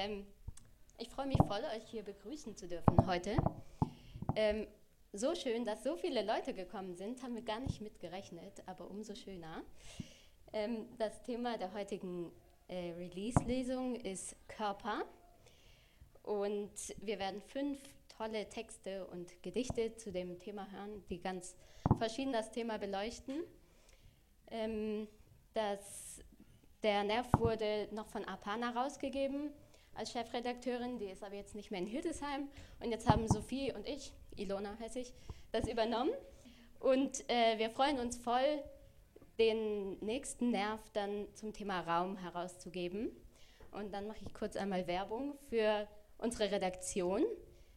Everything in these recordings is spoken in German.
Ähm, ich freue mich voll, euch hier begrüßen zu dürfen heute. Ähm, so schön, dass so viele Leute gekommen sind, haben wir gar nicht mitgerechnet, aber umso schöner. Ähm, das Thema der heutigen äh, Release-Lesung ist Körper. Und wir werden fünf tolle Texte und Gedichte zu dem Thema hören, die ganz verschieden das Thema beleuchten. Ähm, das, der Nerv wurde noch von Apana rausgegeben als Chefredakteurin, die ist aber jetzt nicht mehr in Hildesheim. Und jetzt haben Sophie und ich, Ilona heiße ich, das übernommen. Und äh, wir freuen uns voll, den nächsten Nerv dann zum Thema Raum herauszugeben. Und dann mache ich kurz einmal Werbung für unsere Redaktion.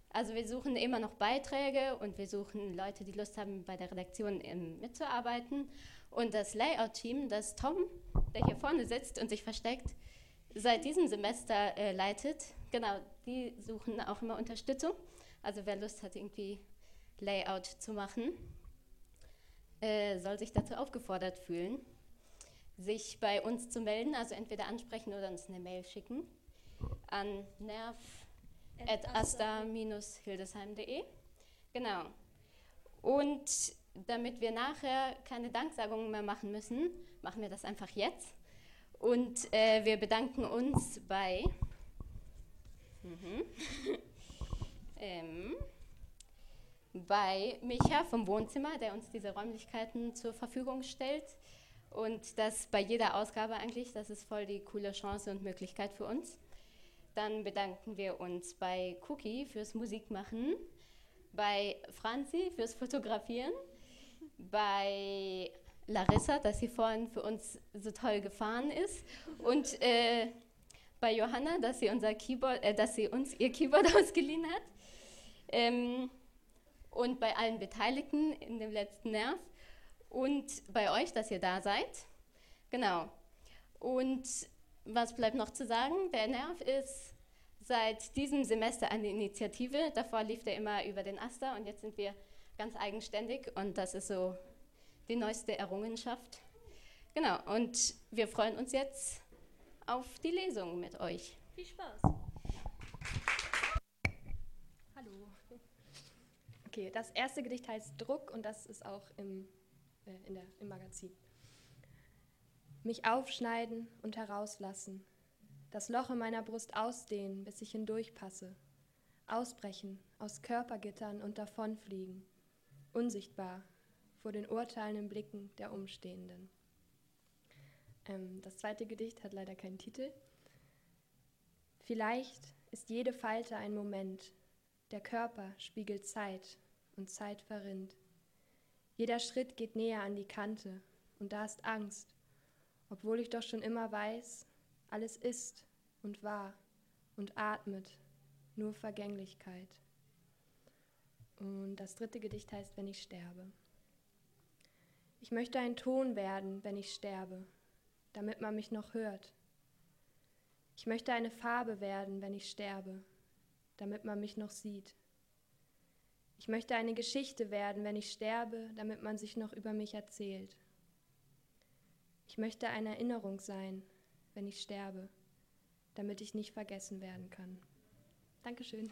Also wir suchen immer noch Beiträge und wir suchen Leute, die Lust haben, bei der Redaktion ähm, mitzuarbeiten. Und das Layout-Team, das Tom, der hier vorne sitzt und sich versteckt, seit diesem Semester äh, leitet. Genau, die suchen auch immer Unterstützung. Also wer Lust hat, irgendwie Layout zu machen, äh, soll sich dazu aufgefordert fühlen, sich bei uns zu melden, also entweder ansprechen oder uns eine Mail schicken an nerv.asta-hildesheim.de. Genau. Und damit wir nachher keine Danksagungen mehr machen müssen, machen wir das einfach jetzt. Und äh, wir bedanken uns bei, mhm, ähm, bei Micha vom Wohnzimmer, der uns diese Räumlichkeiten zur Verfügung stellt. Und das bei jeder Ausgabe eigentlich, das ist voll die coole Chance und Möglichkeit für uns. Dann bedanken wir uns bei Cookie fürs Musikmachen, bei Franzi fürs Fotografieren, bei Larissa, dass sie vorhin für uns so toll gefahren ist und äh, bei Johanna, dass sie, unser Keyboard, äh, dass sie uns ihr Keyboard ausgeliehen hat ähm, und bei allen Beteiligten in dem letzten Nerv und bei euch, dass ihr da seid. Genau. Und was bleibt noch zu sagen? Der Nerv ist seit diesem Semester eine Initiative. Davor lief der immer über den Aster und jetzt sind wir ganz eigenständig und das ist so die neueste Errungenschaft. Genau, und wir freuen uns jetzt auf die Lesung mit euch. Viel Spaß. Hallo, Okay, das erste Gedicht heißt Druck und das ist auch im, äh, in der, im Magazin. Mich aufschneiden und herauslassen, das Loch in meiner Brust ausdehnen, bis ich hindurchpasse, ausbrechen aus Körpergittern und davonfliegen, unsichtbar vor den urteilenden Blicken der Umstehenden. Ähm, das zweite Gedicht hat leider keinen Titel. Vielleicht ist jede Falte ein Moment, der Körper spiegelt Zeit und Zeit verrinnt. Jeder Schritt geht näher an die Kante und da ist Angst, obwohl ich doch schon immer weiß, alles ist und war und atmet, nur Vergänglichkeit. Und das dritte Gedicht heißt, wenn ich sterbe. Ich möchte ein Ton werden, wenn ich sterbe, damit man mich noch hört. Ich möchte eine Farbe werden, wenn ich sterbe, damit man mich noch sieht. Ich möchte eine Geschichte werden, wenn ich sterbe, damit man sich noch über mich erzählt. Ich möchte eine Erinnerung sein, wenn ich sterbe, damit ich nicht vergessen werden kann. Dankeschön.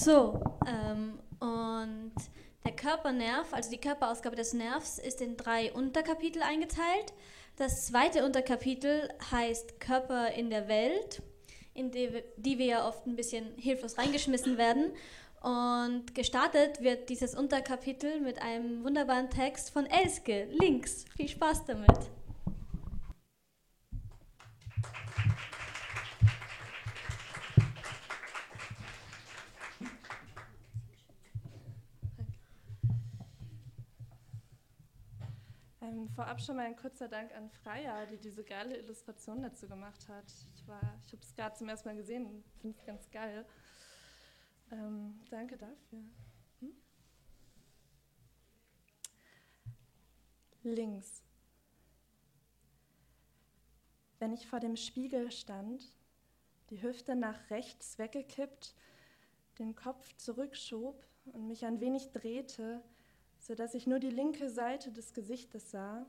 So, ähm, und der Körpernerv, also die Körperausgabe des Nervs, ist in drei Unterkapitel eingeteilt. Das zweite Unterkapitel heißt Körper in der Welt, in die, die wir ja oft ein bisschen hilflos reingeschmissen werden. Und gestartet wird dieses Unterkapitel mit einem wunderbaren Text von Elske, links. Viel Spaß damit. Ähm, vorab schon mal ein kurzer Dank an Freya, die diese geile Illustration dazu gemacht hat. Ich, ich habe es gerade zum ersten Mal gesehen finde es ganz geil. Ähm, danke dafür. Hm? Links. Wenn ich vor dem Spiegel stand, die Hüfte nach rechts weggekippt, den Kopf zurückschob und mich ein wenig drehte, sodass ich nur die linke Seite des Gesichtes sah,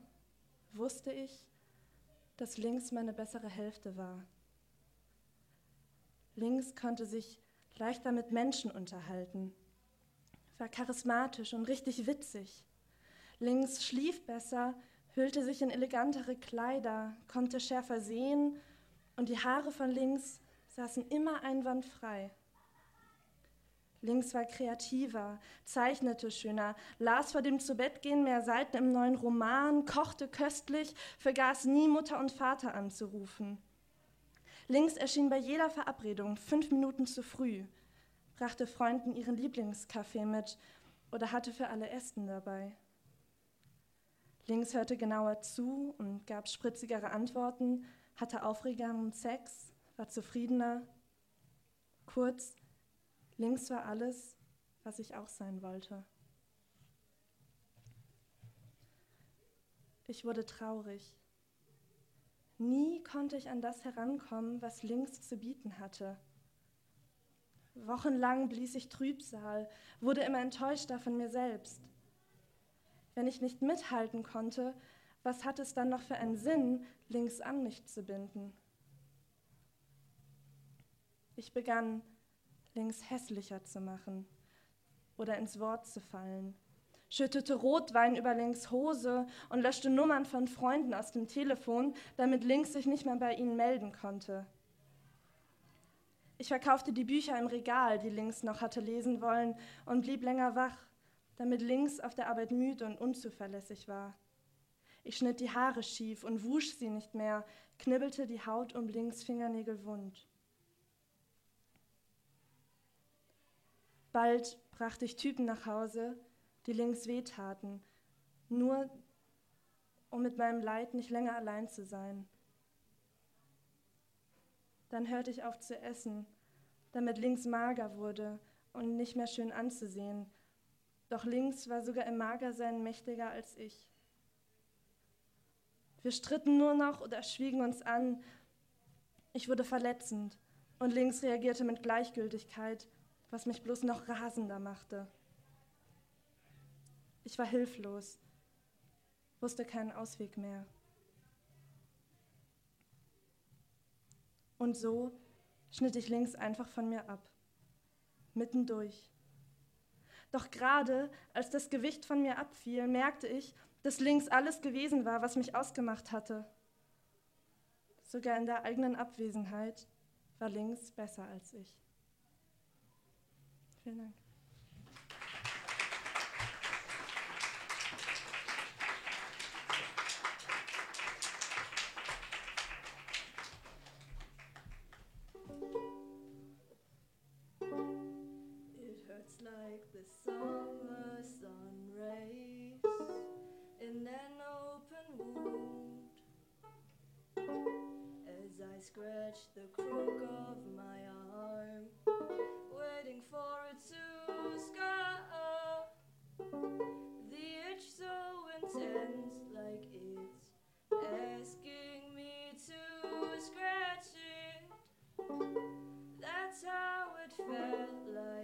wusste ich, dass links meine bessere Hälfte war. Links konnte sich leichter mit Menschen unterhalten, war charismatisch und richtig witzig. Links schlief besser, hüllte sich in elegantere Kleider, konnte schärfer sehen und die Haare von links saßen immer einwandfrei. Links war kreativer, zeichnete schöner, las vor dem Zubettgehen mehr Seiten im neuen Roman, kochte köstlich, vergaß nie Mutter und Vater anzurufen. Links erschien bei jeder Verabredung fünf Minuten zu früh, brachte Freunden ihren Lieblingskaffee mit oder hatte für alle Ästen dabei. Links hörte genauer zu und gab spritzigere Antworten, hatte aufregenden Sex, war zufriedener. Kurz, Links war alles, was ich auch sein wollte. Ich wurde traurig. Nie konnte ich an das herankommen, was links zu bieten hatte. Wochenlang blies ich Trübsal, wurde immer enttäuschter von mir selbst. Wenn ich nicht mithalten konnte, was hat es dann noch für einen Sinn, links an mich zu binden? Ich begann, links hässlicher zu machen oder ins Wort zu fallen, schüttete Rotwein über links Hose und löschte Nummern von Freunden aus dem Telefon, damit links sich nicht mehr bei ihnen melden konnte. Ich verkaufte die Bücher im Regal, die links noch hatte lesen wollen, und blieb länger wach, damit links auf der Arbeit müde und unzuverlässig war. Ich schnitt die Haare schief und wusch sie nicht mehr, knibbelte die Haut um links Fingernägel wund. Bald brachte ich Typen nach Hause, die links wehtaten, nur um mit meinem Leid nicht länger allein zu sein. Dann hörte ich auf zu essen, damit links mager wurde und nicht mehr schön anzusehen. Doch links war sogar im Magersein mächtiger als ich. Wir stritten nur noch oder schwiegen uns an. Ich wurde verletzend und links reagierte mit Gleichgültigkeit was mich bloß noch rasender machte. Ich war hilflos, wusste keinen Ausweg mehr. Und so schnitt ich links einfach von mir ab, mittendurch. Doch gerade als das Gewicht von mir abfiel, merkte ich, dass links alles gewesen war, was mich ausgemacht hatte. Sogar in der eigenen Abwesenheit war links besser als ich. Vielen Dank. It hurts like the summer sun rays in an open wound as I scratch the crook of my felt like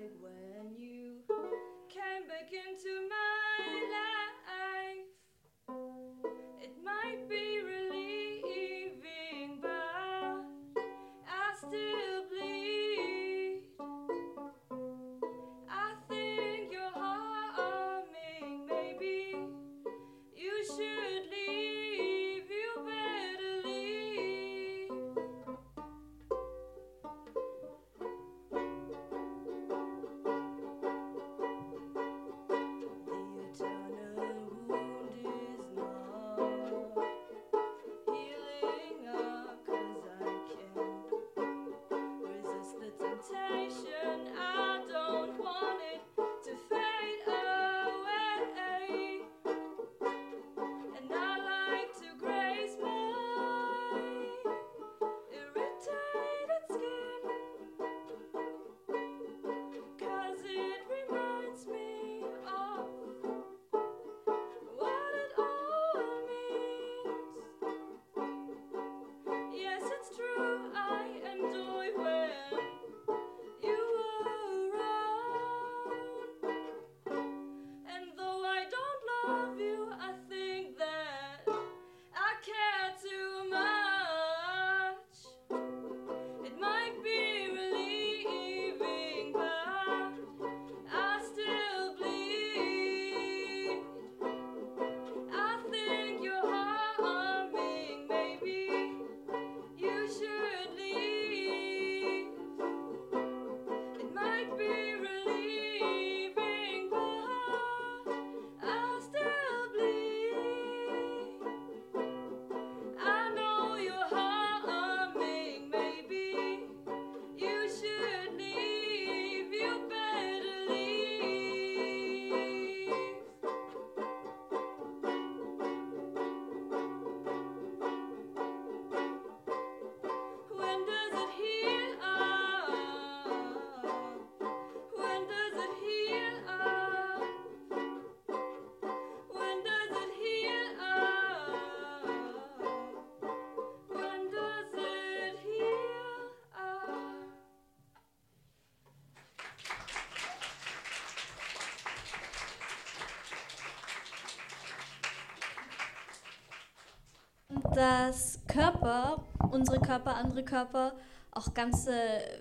dass Körper, unsere Körper, andere Körper, auch ganze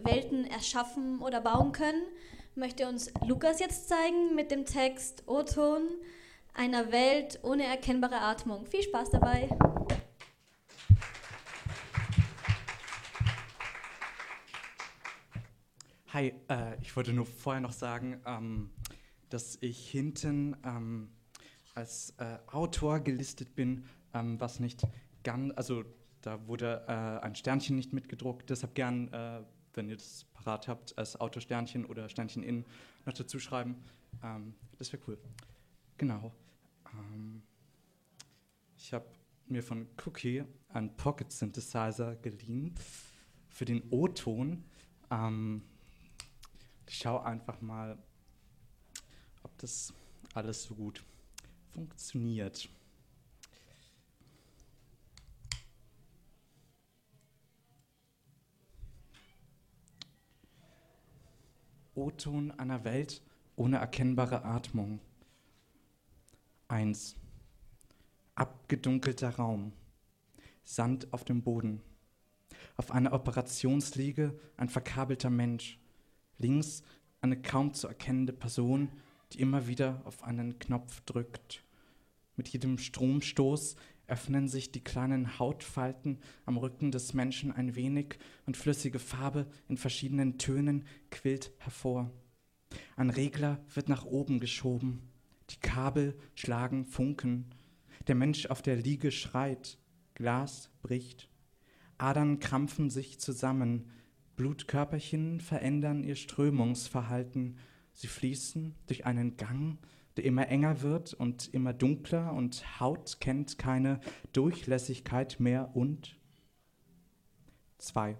Welten erschaffen oder bauen können, möchte uns Lukas jetzt zeigen mit dem Text O-Ton einer Welt ohne erkennbare Atmung. Viel Spaß dabei! Hi, äh, ich wollte nur vorher noch sagen, ähm, dass ich hinten ähm, als äh, Autor gelistet bin, ähm, was nicht ganz, also da wurde äh, ein Sternchen nicht mitgedruckt, deshalb gern, äh, wenn ihr das parat habt, als Autorsternchen oder Sternchen in noch dazu schreiben. Ähm, das wäre cool. Genau. Ähm, ich habe mir von Cookie einen Pocket Synthesizer geliehen für den O-Ton. Ähm, ich schaue einfach mal, ob das alles so gut funktioniert. O-Ton einer Welt ohne erkennbare Atmung. 1. Abgedunkelter Raum. Sand auf dem Boden. Auf einer Operationsliege ein verkabelter Mensch. Links eine kaum zu erkennende Person, die immer wieder auf einen Knopf drückt. Mit jedem Stromstoß öffnen sich die kleinen Hautfalten am Rücken des Menschen ein wenig und flüssige Farbe in verschiedenen Tönen quillt hervor. Ein Regler wird nach oben geschoben. Die Kabel schlagen Funken. Der Mensch auf der Liege schreit. Glas bricht. Adern krampfen sich zusammen. Blutkörperchen verändern ihr Strömungsverhalten. Sie fließen durch einen Gang, der immer enger wird und immer dunkler und Haut kennt keine Durchlässigkeit mehr und zwei.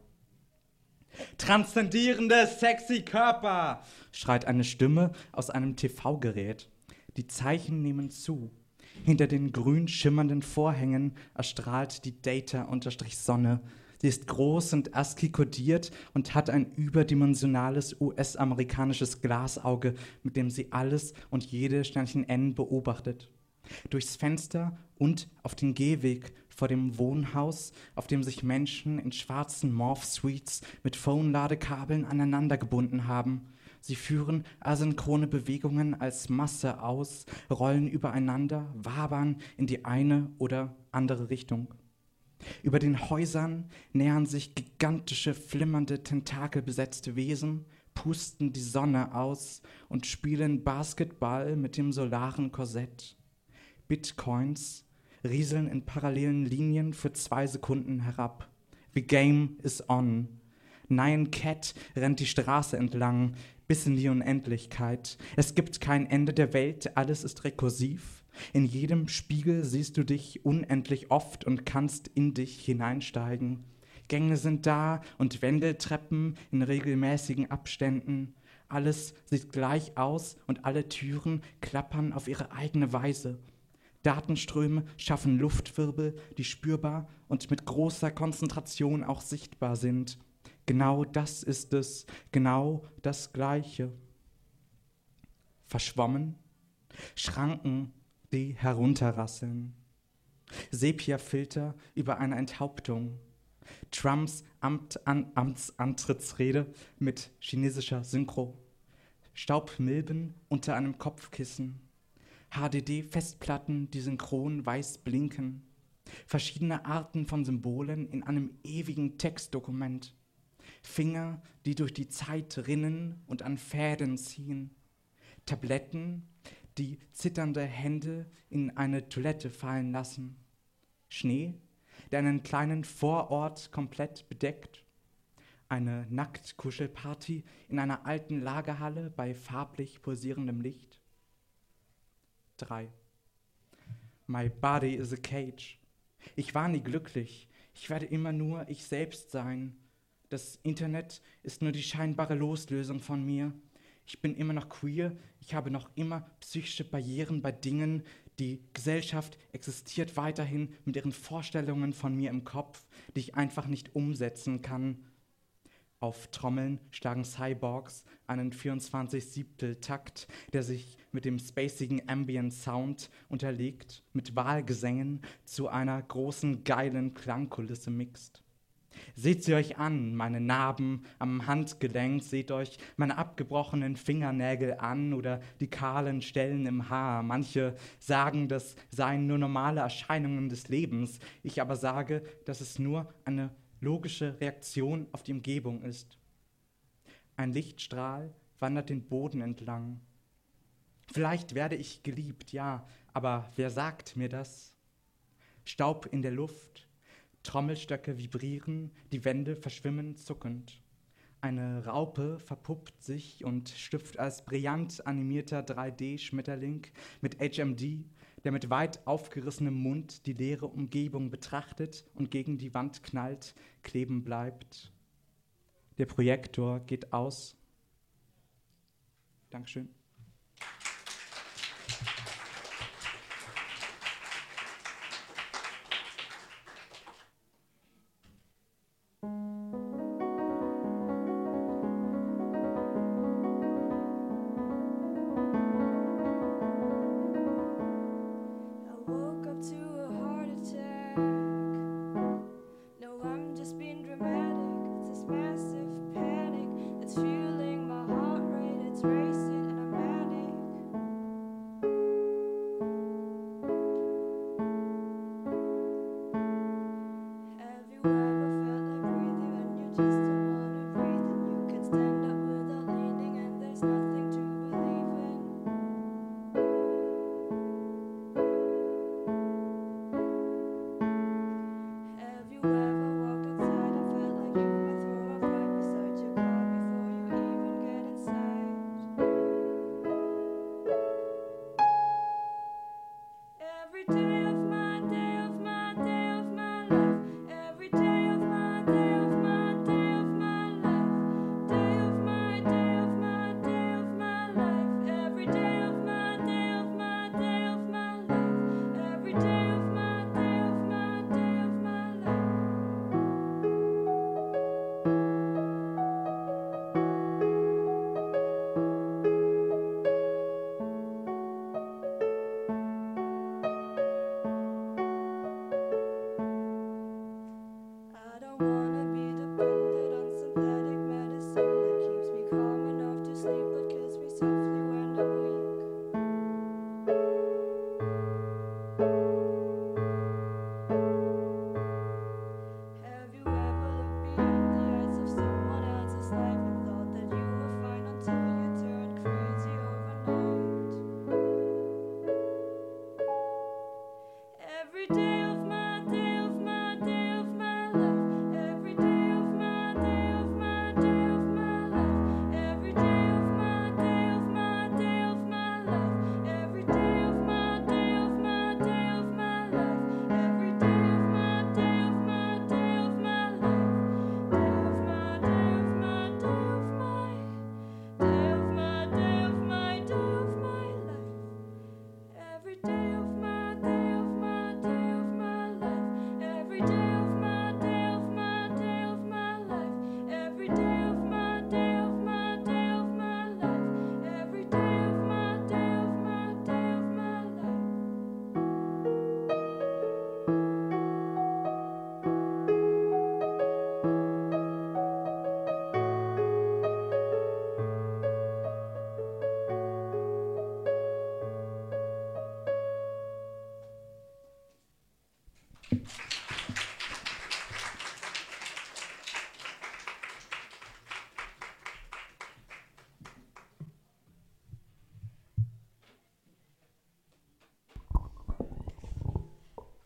Transzendierende, sexy Körper, schreit eine Stimme aus einem TV-Gerät. Die Zeichen nehmen zu. Hinter den grün schimmernden Vorhängen erstrahlt die Data-Sonne. Sie ist groß und ASCII kodiert und hat ein überdimensionales US-amerikanisches Glasauge, mit dem sie alles und jede Sternchen N beobachtet. Durchs Fenster und auf den Gehweg vor dem Wohnhaus, auf dem sich Menschen in schwarzen Morph-Suites mit Phone-Ladekabeln aneinandergebunden haben. Sie führen asynchrone Bewegungen als Masse aus, rollen übereinander, wabern in die eine oder andere Richtung. Über den Häusern nähern sich gigantische, flimmernde, tentakelbesetzte Wesen, pusten die Sonne aus und spielen Basketball mit dem solaren Korsett. Bitcoins rieseln in parallelen Linien für zwei Sekunden herab. The game is on. Nyan Cat rennt die Straße entlang, bis in die Unendlichkeit. Es gibt kein Ende der Welt, alles ist rekursiv. In jedem Spiegel siehst du dich unendlich oft und kannst in dich hineinsteigen. Gänge sind da und Wendeltreppen in regelmäßigen Abständen. Alles sieht gleich aus und alle Türen klappern auf ihre eigene Weise. Datenströme schaffen Luftwirbel, die spürbar und mit großer Konzentration auch sichtbar sind. Genau das ist es, genau das Gleiche. Verschwommen, Schranken die herunterrasseln. Sepia-Filter über eine Enthauptung. Trumps Amt an Amtsantrittsrede mit chinesischer Synchro. Staubmilben unter einem Kopfkissen. HDD-Festplatten, die synchron weiß blinken. Verschiedene Arten von Symbolen in einem ewigen Textdokument. Finger, die durch die Zeit rinnen und an Fäden ziehen. Tabletten, die zitternde Hände in eine Toilette fallen lassen. Schnee, der einen kleinen Vorort komplett bedeckt. Eine Nacktkuschelparty in einer alten Lagerhalle bei farblich pulsierendem Licht. 3. My body is a cage. Ich war nie glücklich. Ich werde immer nur ich selbst sein. Das Internet ist nur die scheinbare Loslösung von mir. Ich bin immer noch queer, ich habe noch immer psychische Barrieren bei Dingen, die Gesellschaft existiert weiterhin mit ihren Vorstellungen von mir im Kopf, die ich einfach nicht umsetzen kann. Auf Trommeln schlagen Cyborgs einen 24-Siebtel-Takt, der sich mit dem spacigen Ambient Sound unterlegt, mit Wahlgesängen zu einer großen, geilen Klangkulisse mixt. Seht sie euch an, meine Narben am Handgelenk, seht euch meine abgebrochenen Fingernägel an oder die kahlen Stellen im Haar. Manche sagen, das seien nur normale Erscheinungen des Lebens. Ich aber sage, dass es nur eine logische Reaktion auf die Umgebung ist. Ein Lichtstrahl wandert den Boden entlang. Vielleicht werde ich geliebt, ja, aber wer sagt mir das? Staub in der Luft, Trommelstöcke vibrieren, die Wände verschwimmen zuckend. Eine Raupe verpuppt sich und schlüpft als brillant animierter 3D-Schmetterling mit HMD, der mit weit aufgerissenem Mund die leere Umgebung betrachtet und gegen die Wand knallt, kleben bleibt. Der Projektor geht aus. Dankeschön.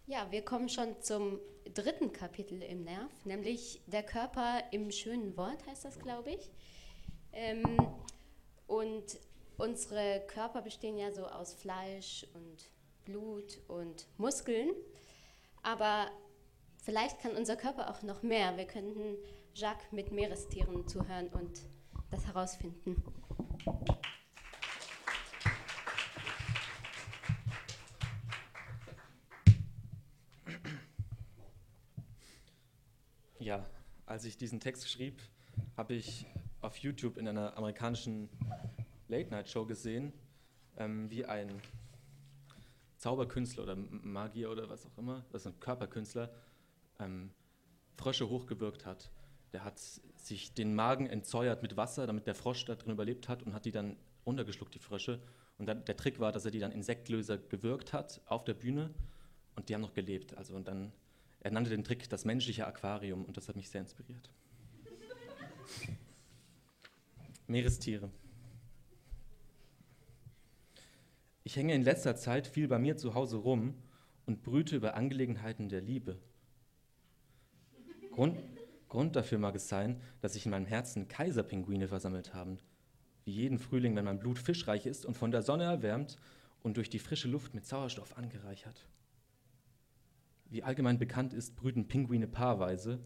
Ja, wir kommen schon zum dritten Kapitel im Nerv, nämlich der Körper im schönen Wort heißt das, glaube ich. Ähm, und unsere Körper bestehen ja so aus Fleisch und Blut und Muskeln, aber vielleicht kann unser Körper auch noch mehr. Wir könnten Jacques mit Meerestieren zuhören und das herausfinden. Ja, als ich diesen Text schrieb, habe ich auf YouTube in einer amerikanischen Late-Night-Show gesehen, ähm, wie ein Zauberkünstler oder Magier oder was auch immer, das ist ein Körperkünstler, ähm, Frösche hochgewirkt hat. Der hat sich den Magen entsäuert mit Wasser, damit der Frosch da drin überlebt hat und hat die dann runtergeschluckt, die Frösche. Und dann, der Trick war, dass er die dann Insektlöser gewirkt hat auf der Bühne und die haben noch gelebt. Also und dann, er nannte den Trick das menschliche Aquarium und das hat mich sehr inspiriert. Meerestiere. Ich hänge in letzter Zeit viel bei mir zu Hause rum und brüte über Angelegenheiten der Liebe. Grund, Grund dafür mag es sein, dass sich in meinem Herzen Kaiserpinguine versammelt haben. Wie jeden Frühling, wenn mein Blut fischreich ist und von der Sonne erwärmt und durch die frische Luft mit Sauerstoff angereichert. Wie allgemein bekannt ist, brüten Pinguine paarweise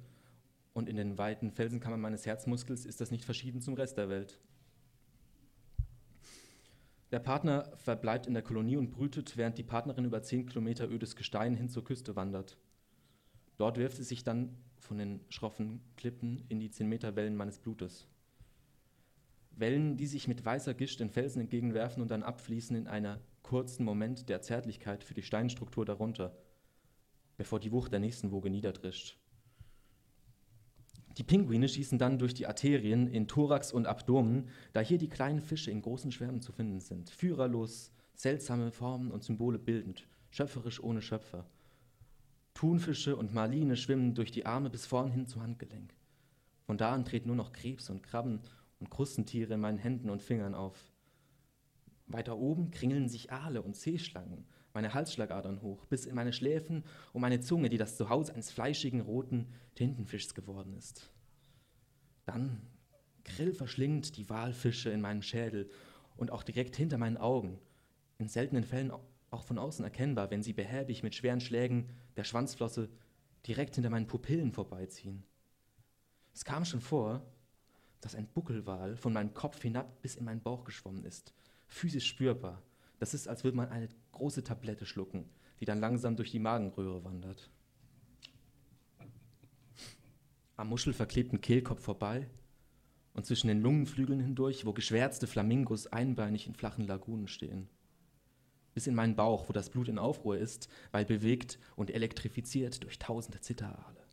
und in den weiten Felsenkammern meines Herzmuskels ist das nicht verschieden zum Rest der Welt. Der Partner verbleibt in der Kolonie und brütet, während die Partnerin über 10 Kilometer ödes Gestein hin zur Küste wandert. Dort wirft sie sich dann von den schroffen Klippen in die 10 Meter Wellen meines Blutes. Wellen, die sich mit weißer Gischt den Felsen entgegenwerfen und dann abfließen in einer kurzen Moment der Zärtlichkeit für die Steinstruktur darunter, bevor die Wucht der nächsten Woge niederdrischt. Die Pinguine schießen dann durch die Arterien in Thorax und Abdomen, da hier die kleinen Fische in großen Schwärmen zu finden sind. Führerlos, seltsame Formen und Symbole bildend, schöpferisch ohne Schöpfer. Thunfische und Marline schwimmen durch die Arme bis vorn hin zum Handgelenk. Von da an treten nur noch Krebs und Krabben und Krustentiere in meinen Händen und Fingern auf. Weiter oben kringeln sich Aale und Seeschlangen, meine Halsschlagadern hoch, bis in meine Schläfen und meine Zunge, die das Zuhause eines fleischigen roten Tintenfischs geworden ist. Dann grillverschlingend die Walfische in meinem Schädel und auch direkt hinter meinen Augen, in seltenen Fällen auch von außen erkennbar, wenn sie behäbig mit schweren Schlägen der Schwanzflosse direkt hinter meinen Pupillen vorbeiziehen. Es kam schon vor, dass ein Buckelwal von meinem Kopf hinab bis in meinen Bauch geschwommen ist, physisch spürbar. Das ist, als würde man eine große Tablette schlucken, die dann langsam durch die Magenröhre wandert. Am muschelverklebten Kehlkopf vorbei und zwischen den Lungenflügeln hindurch, wo geschwärzte Flamingos einbeinig in flachen Lagunen stehen. Bis in meinen Bauch, wo das Blut in Aufruhr ist, weil bewegt und elektrifiziert durch tausende Zitterale.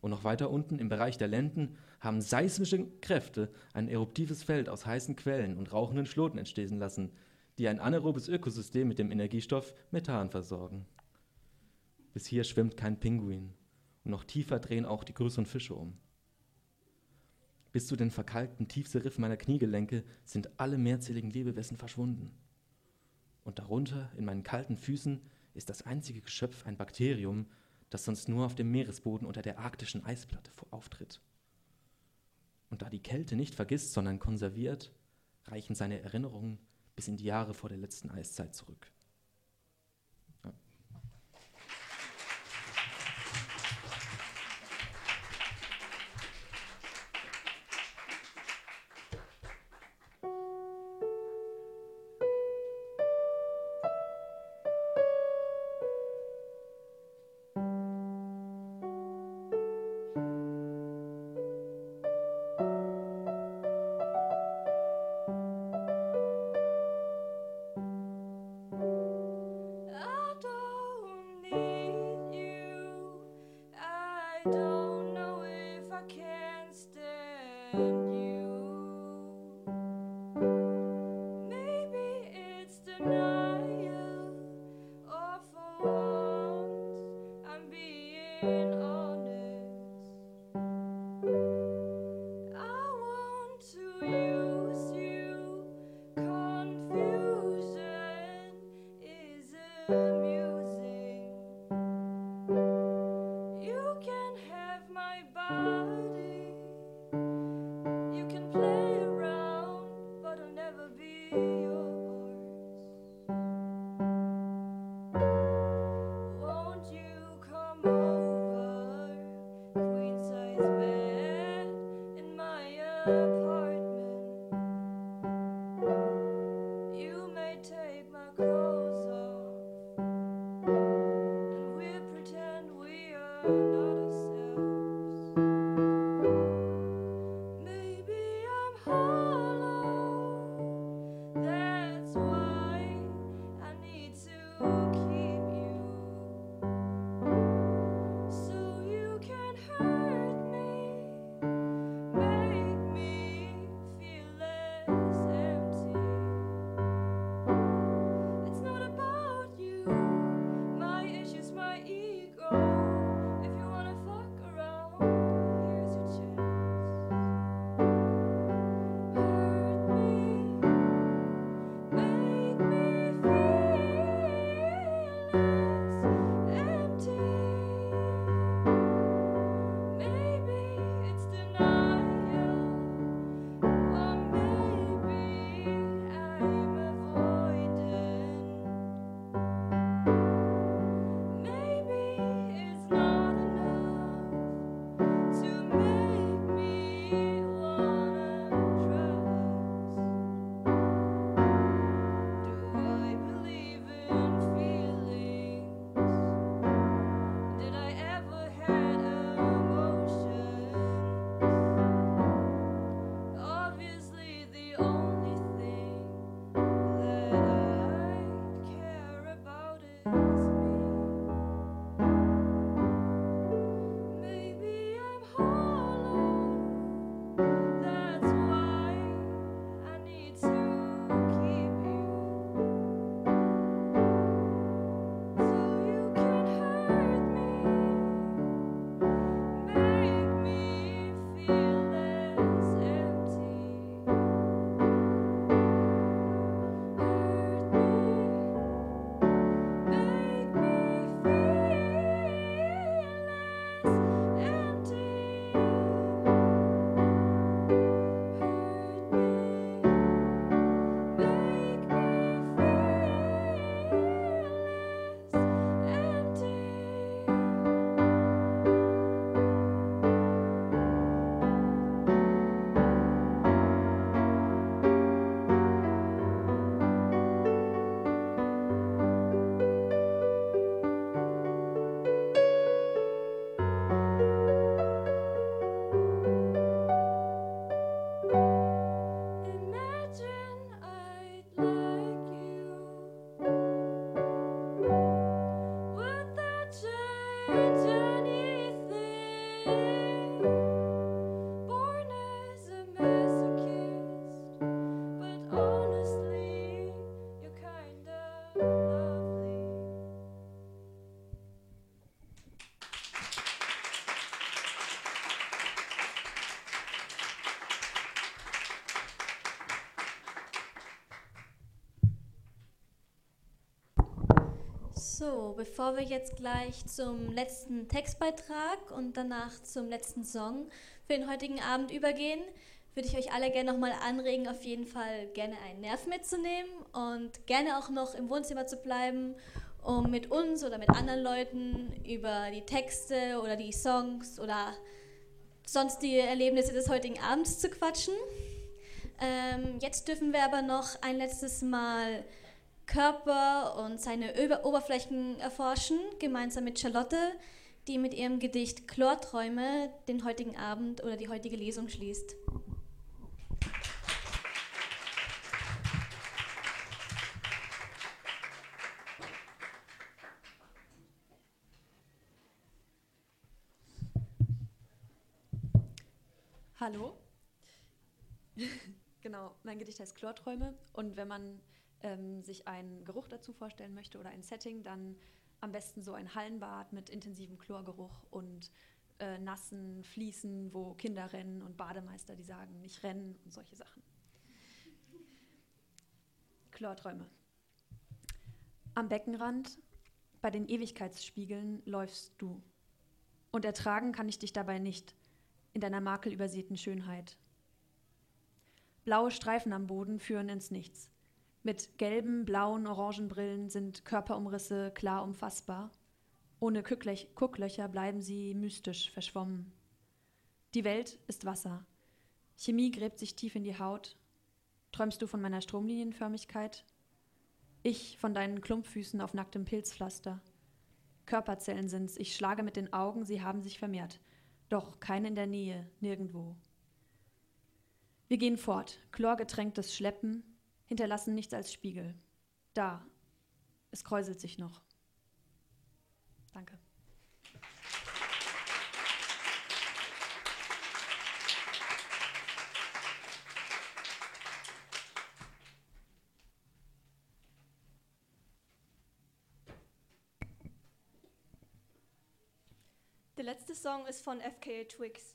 Und noch weiter unten im Bereich der Lenden haben seismische Kräfte ein eruptives Feld aus heißen Quellen und rauchenden Schloten entstehen lassen, die ein anaerobes Ökosystem mit dem Energiestoff Methan versorgen. Bis hier schwimmt kein Pinguin und noch tiefer drehen auch die größeren Fische um. Bis zu den verkalkten Tiefseeriffen meiner Kniegelenke sind alle mehrzähligen Lebewesen verschwunden. Und darunter, in meinen kalten Füßen, ist das einzige Geschöpf ein Bakterium, das sonst nur auf dem Meeresboden unter der arktischen Eisplatte auftritt. Und da die Kälte nicht vergisst, sondern konserviert, reichen seine Erinnerungen bis in die Jahre vor der letzten Eiszeit zurück. So, bevor wir jetzt gleich zum letzten Textbeitrag und danach zum letzten Song für den heutigen Abend übergehen, würde ich euch alle gerne nochmal anregen, auf jeden Fall gerne einen Nerv mitzunehmen und gerne auch noch im Wohnzimmer zu bleiben, um mit uns oder mit anderen Leuten über die Texte oder die Songs oder sonstige Erlebnisse des heutigen Abends zu quatschen. Ähm, jetzt dürfen wir aber noch ein letztes Mal Körper und seine Ober Oberflächen erforschen, gemeinsam mit Charlotte, die mit ihrem Gedicht Chlorträume den heutigen Abend oder die heutige Lesung schließt. Hallo. genau, mein Gedicht heißt Chlorträume und wenn man ähm, sich einen Geruch dazu vorstellen möchte oder ein Setting, dann am besten so ein Hallenbad mit intensivem Chlorgeruch und äh, nassen Fliesen, wo Kinder rennen und Bademeister, die sagen, nicht rennen und solche Sachen. Chlorträume. Am Beckenrand, bei den Ewigkeitsspiegeln, läufst du. Und ertragen kann ich dich dabei nicht, in deiner makelübersäten Schönheit. Blaue Streifen am Boden führen ins Nichts. Mit gelben, blauen, orangen Brillen sind Körperumrisse klar umfassbar. Ohne Gucklöch Gucklöcher bleiben sie mystisch verschwommen. Die Welt ist Wasser. Chemie gräbt sich tief in die Haut. Träumst du von meiner Stromlinienförmigkeit? Ich von deinen Klumpfüßen auf nacktem Pilzpflaster. Körperzellen sind's, ich schlage mit den Augen, sie haben sich vermehrt. Doch keine in der Nähe, nirgendwo. Wir gehen fort, chlorgetränktes Schleppen, hinterlassen nichts als Spiegel. Da, es kräuselt sich noch. Danke. Der letzte Song ist von FKA Twigs.